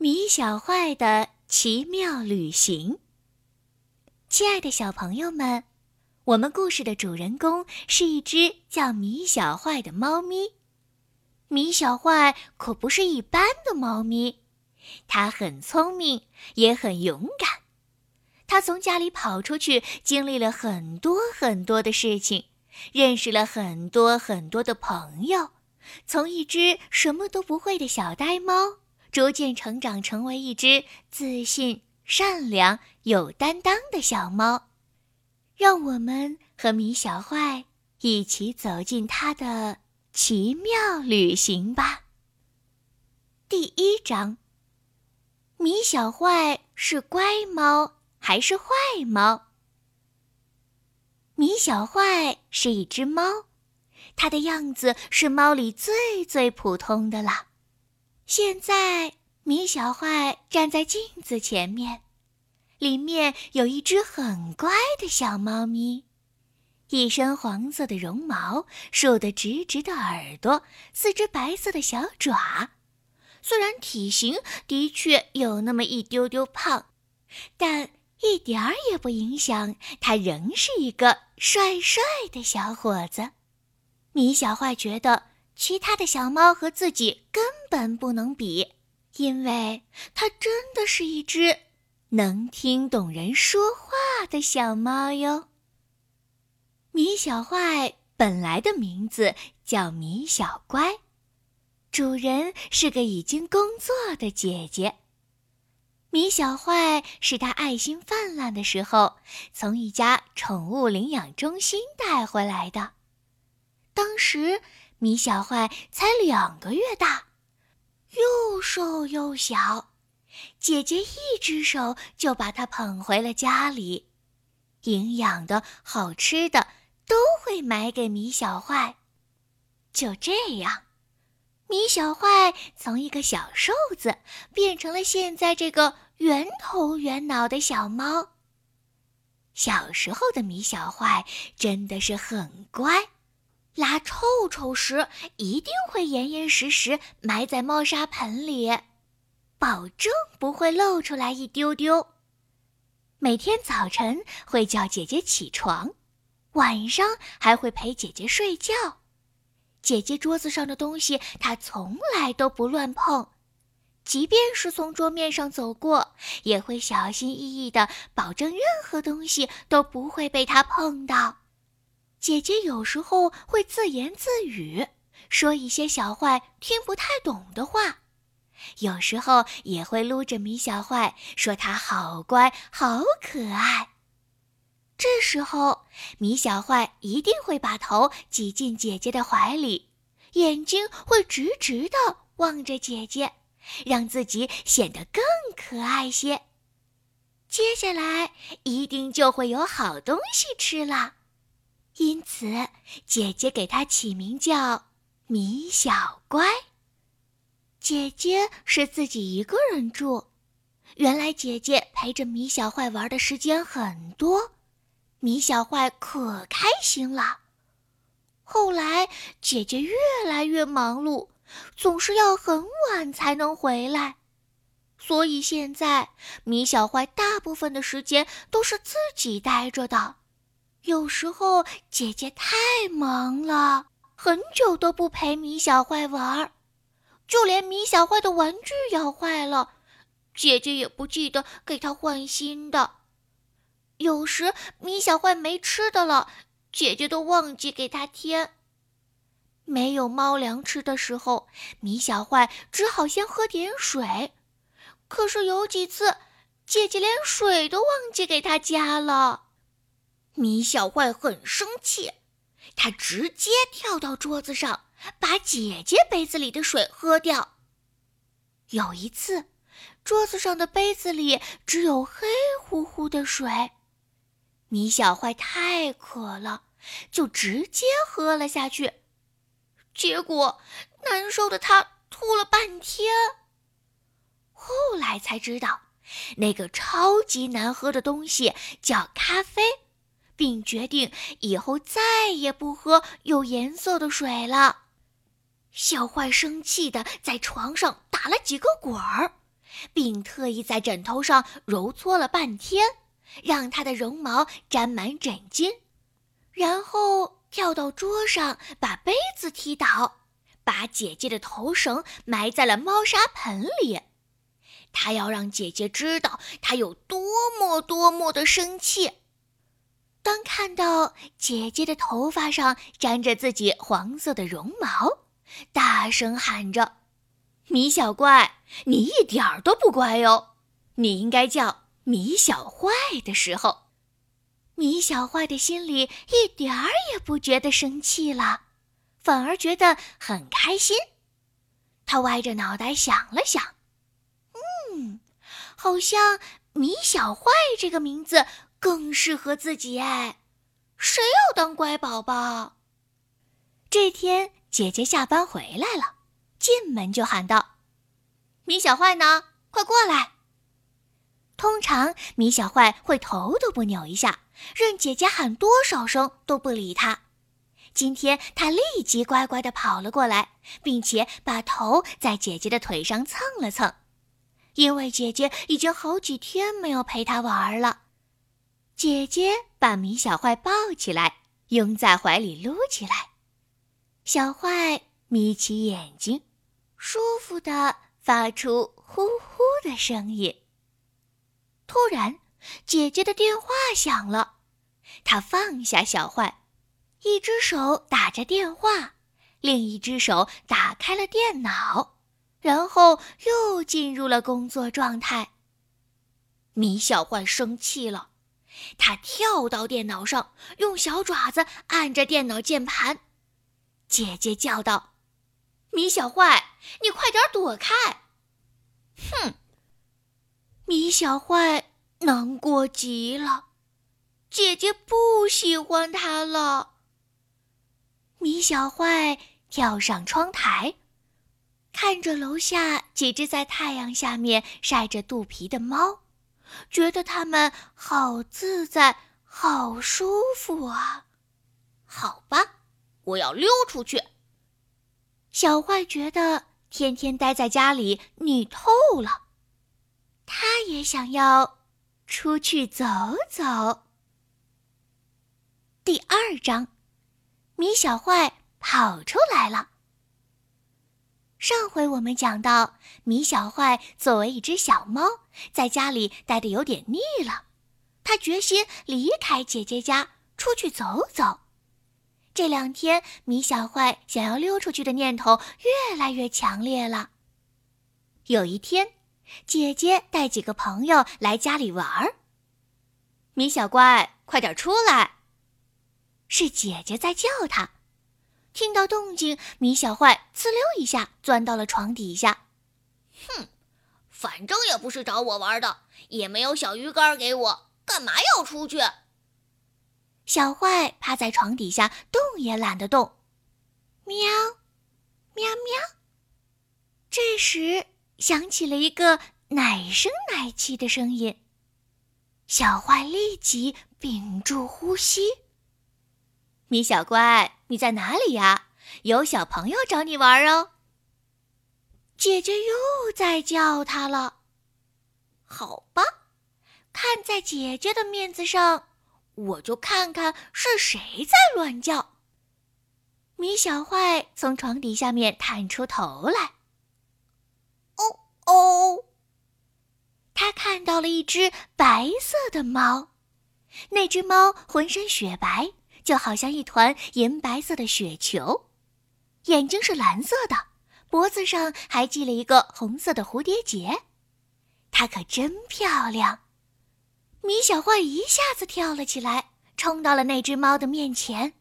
米小坏的奇妙旅行。亲爱的小朋友们，我们故事的主人公是一只叫米小坏的猫咪。米小坏可不是一般的猫咪，它很聪明，也很勇敢。它从家里跑出去，经历了很多很多的事情，认识了很多很多的朋友，从一只什么都不会的小呆猫。逐渐成长，成为一只自信、善良、有担当的小猫。让我们和米小坏一起走进他的奇妙旅行吧。第一章：米小坏是乖猫还是坏猫？米小坏是一只猫，它的样子是猫里最最普通的了。现在，米小坏站在镜子前面，里面有一只很乖的小猫咪，一身黄色的绒毛，竖得直直的耳朵，四只白色的小爪。虽然体型的确有那么一丢丢胖，但一点儿也不影响它仍是一个帅帅的小伙子。米小坏觉得。其他的小猫和自己根本不能比，因为它真的是一只能听懂人说话的小猫哟。米小坏本来的名字叫米小乖，主人是个已经工作的姐姐。米小坏是他爱心泛滥的时候从一家宠物领养中心带回来的，当时。米小坏才两个月大，又瘦又小，姐姐一只手就把它捧回了家里，营养的好吃的都会买给米小坏。就这样，米小坏从一个小瘦子变成了现在这个圆头圆脑的小猫。小时候的米小坏真的是很乖。拉臭臭时，一定会严严实实埋在猫砂盆里，保证不会露出来一丢丢。每天早晨会叫姐姐起床，晚上还会陪姐姐睡觉。姐姐桌子上的东西，她从来都不乱碰，即便是从桌面上走过，也会小心翼翼地保证任何东西都不会被它碰到。姐姐有时候会自言自语，说一些小坏听不太懂的话；有时候也会撸着米小坏，说他好乖、好可爱。这时候，米小坏一定会把头挤进姐姐的怀里，眼睛会直直的望着姐姐，让自己显得更可爱些。接下来，一定就会有好东西吃了。因此，姐姐给它起名叫米小乖。姐姐是自己一个人住，原来姐姐陪着米小坏玩的时间很多，米小坏可开心了。后来，姐姐越来越忙碌，总是要很晚才能回来，所以现在米小坏大部分的时间都是自己待着的。有时候姐姐太忙了，很久都不陪米小坏玩儿，就连米小坏的玩具咬坏了，姐姐也不记得给他换新的。有时米小坏没吃的了，姐姐都忘记给他添。没有猫粮吃的时候，米小坏只好先喝点水，可是有几次，姐姐连水都忘记给他加了。米小坏很生气，他直接跳到桌子上，把姐姐杯子里的水喝掉。有一次，桌子上的杯子里只有黑乎乎的水，米小坏太渴了，就直接喝了下去。结果，难受的他吐了半天。后来才知道，那个超级难喝的东西叫咖啡。并决定以后再也不喝有颜色的水了。小坏生气的在床上打了几个滚儿，并特意在枕头上揉搓了半天，让它的绒毛沾满枕巾，然后跳到桌上，把杯子踢倒，把姐姐的头绳埋在了猫砂盆里。他要让姐姐知道他有多么多么的生气。当看到姐姐的头发上沾着自己黄色的绒毛，大声喊着：“米小怪，你一点儿都不乖哦！你应该叫米小坏。”的时候，米小坏的心里一点儿也不觉得生气了，反而觉得很开心。他歪着脑袋想了想。嗯，好像米小坏这个名字更适合自己哎，谁要当乖宝宝？这天，姐姐下班回来了，进门就喊道：“米小坏呢？快过来！”通常，米小坏会头都不扭一下，任姐姐喊多少声都不理他。今天，他立即乖乖地跑了过来，并且把头在姐姐的腿上蹭了蹭。因为姐姐已经好几天没有陪他玩了，姐姐把米小坏抱起来，拥在怀里撸起来。小坏眯起眼睛，舒服的发出呼呼的声音。突然，姐姐的电话响了，她放下小坏，一只手打着电话，另一只手打开了电脑。然后又进入了工作状态。米小坏生气了，他跳到电脑上，用小爪子按着电脑键盘。姐姐叫道：“米小坏，你快点躲开！”哼，米小坏难过极了，姐姐不喜欢他了。米小坏跳上窗台。看着楼下几只在太阳下面晒着肚皮的猫，觉得它们好自在、好舒服啊！好吧，我要溜出去。小坏觉得天天待在家里腻透了，他也想要出去走走。第二章，米小坏跑出来了。上回我们讲到，米小坏作为一只小猫，在家里待得有点腻了，他决心离开姐姐家，出去走走。这两天，米小坏想要溜出去的念头越来越强烈了。有一天，姐姐带几个朋友来家里玩儿，米小乖，快点出来！是姐姐在叫他。听到动静，米小坏呲溜一下钻到了床底下。哼，反正也不是找我玩的，也没有小鱼干给我，干嘛要出去？小坏趴在床底下，动也懒得动。喵，喵喵。这时响起了一个奶声奶气的声音，小坏立即屏住呼吸。米小乖。你在哪里呀？有小朋友找你玩哦。姐姐又在叫他了。好吧，看在姐姐的面子上，我就看看是谁在乱叫。米小坏从床底下面探出头来。哦哦，他看到了一只白色的猫，那只猫浑身雪白。就好像一团银白色的雪球，眼睛是蓝色的，脖子上还系了一个红色的蝴蝶结，它可真漂亮。米小坏一下子跳了起来，冲到了那只猫的面前。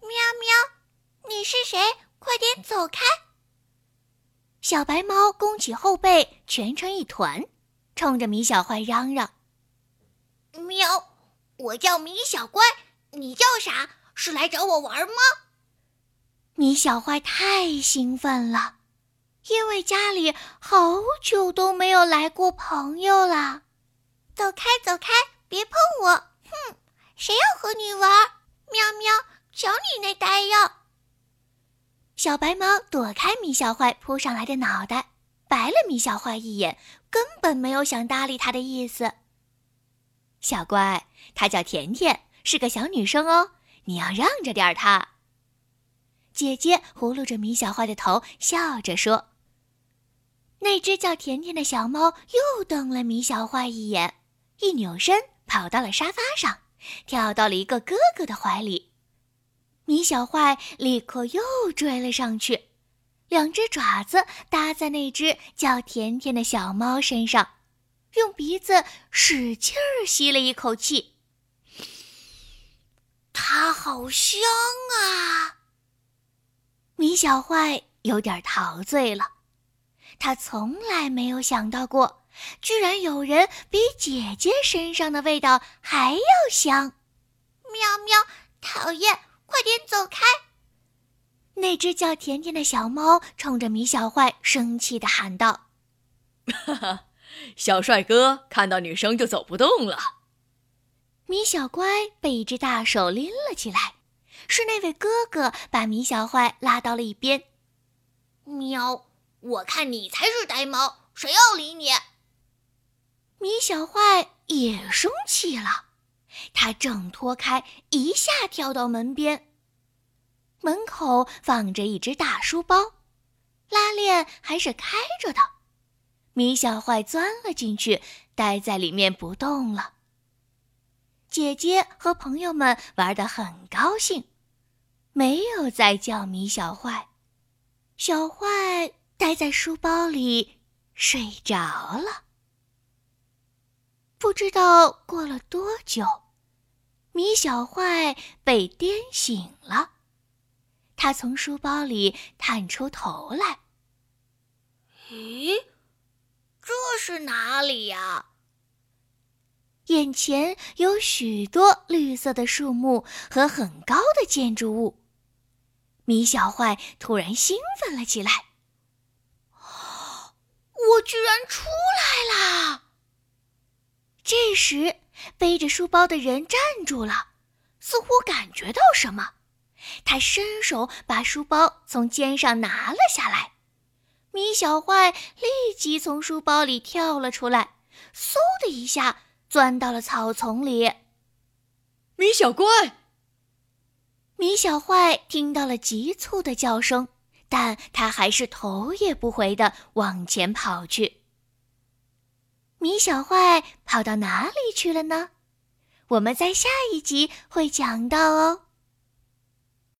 喵喵，你是谁？快点走开！小白猫弓起后背，蜷成一团，冲着米小坏嚷嚷：“喵，我叫米小乖。”你叫啥？是来找我玩吗？米小坏太兴奋了，因为家里好久都没有来过朋友了。走开，走开，别碰我！哼，谁要和你玩？喵喵，瞧你那呆样！小白猫躲开米小坏扑上来的脑袋，白了米小坏一眼，根本没有想搭理他的意思。小乖，他叫甜甜，是个小女生哦，你要让着点她。姐姐呼噜着米小坏的头，笑着说。那只叫甜甜的小猫又瞪了米小坏一眼，一扭身跑到了沙发上，跳到了一个哥哥的怀里。米小坏立刻又追了上去，两只爪子搭在那只叫甜甜的小猫身上，用鼻子使劲儿吸了一口气。它好香啊！米小坏有点陶醉了。他从来没有想到过，居然有人比姐姐身上的味道还要香。喵喵，讨厌，快点走开！那只叫甜甜的小猫冲着米小坏生气地喊道：“哈哈，小帅哥看到女生就走不动了。”米小乖被一只大手拎了起来，是那位哥哥把米小坏拉到了一边。喵。我看你才是呆猫，谁要理你？米小坏也生气了，他挣脱开，一下跳到门边。门口放着一只大书包，拉链还是开着的。米小坏钻了进去，待在里面不动了。姐姐和朋友们玩得很高兴，没有再叫米小坏。小坏。待在书包里睡着了。不知道过了多久，米小坏被颠醒了。他从书包里探出头来。咦，这是哪里呀？眼前有许多绿色的树木和很高的建筑物。米小坏突然兴奋了起来。我居然出来啦！这时，背着书包的人站住了，似乎感觉到什么。他伸手把书包从肩上拿了下来。米小坏立即从书包里跳了出来，嗖的一下钻到了草丛里。米小乖，米小坏听到了急促的叫声。但他还是头也不回的往前跑去。米小坏跑到哪里去了呢？我们在下一集会讲到哦。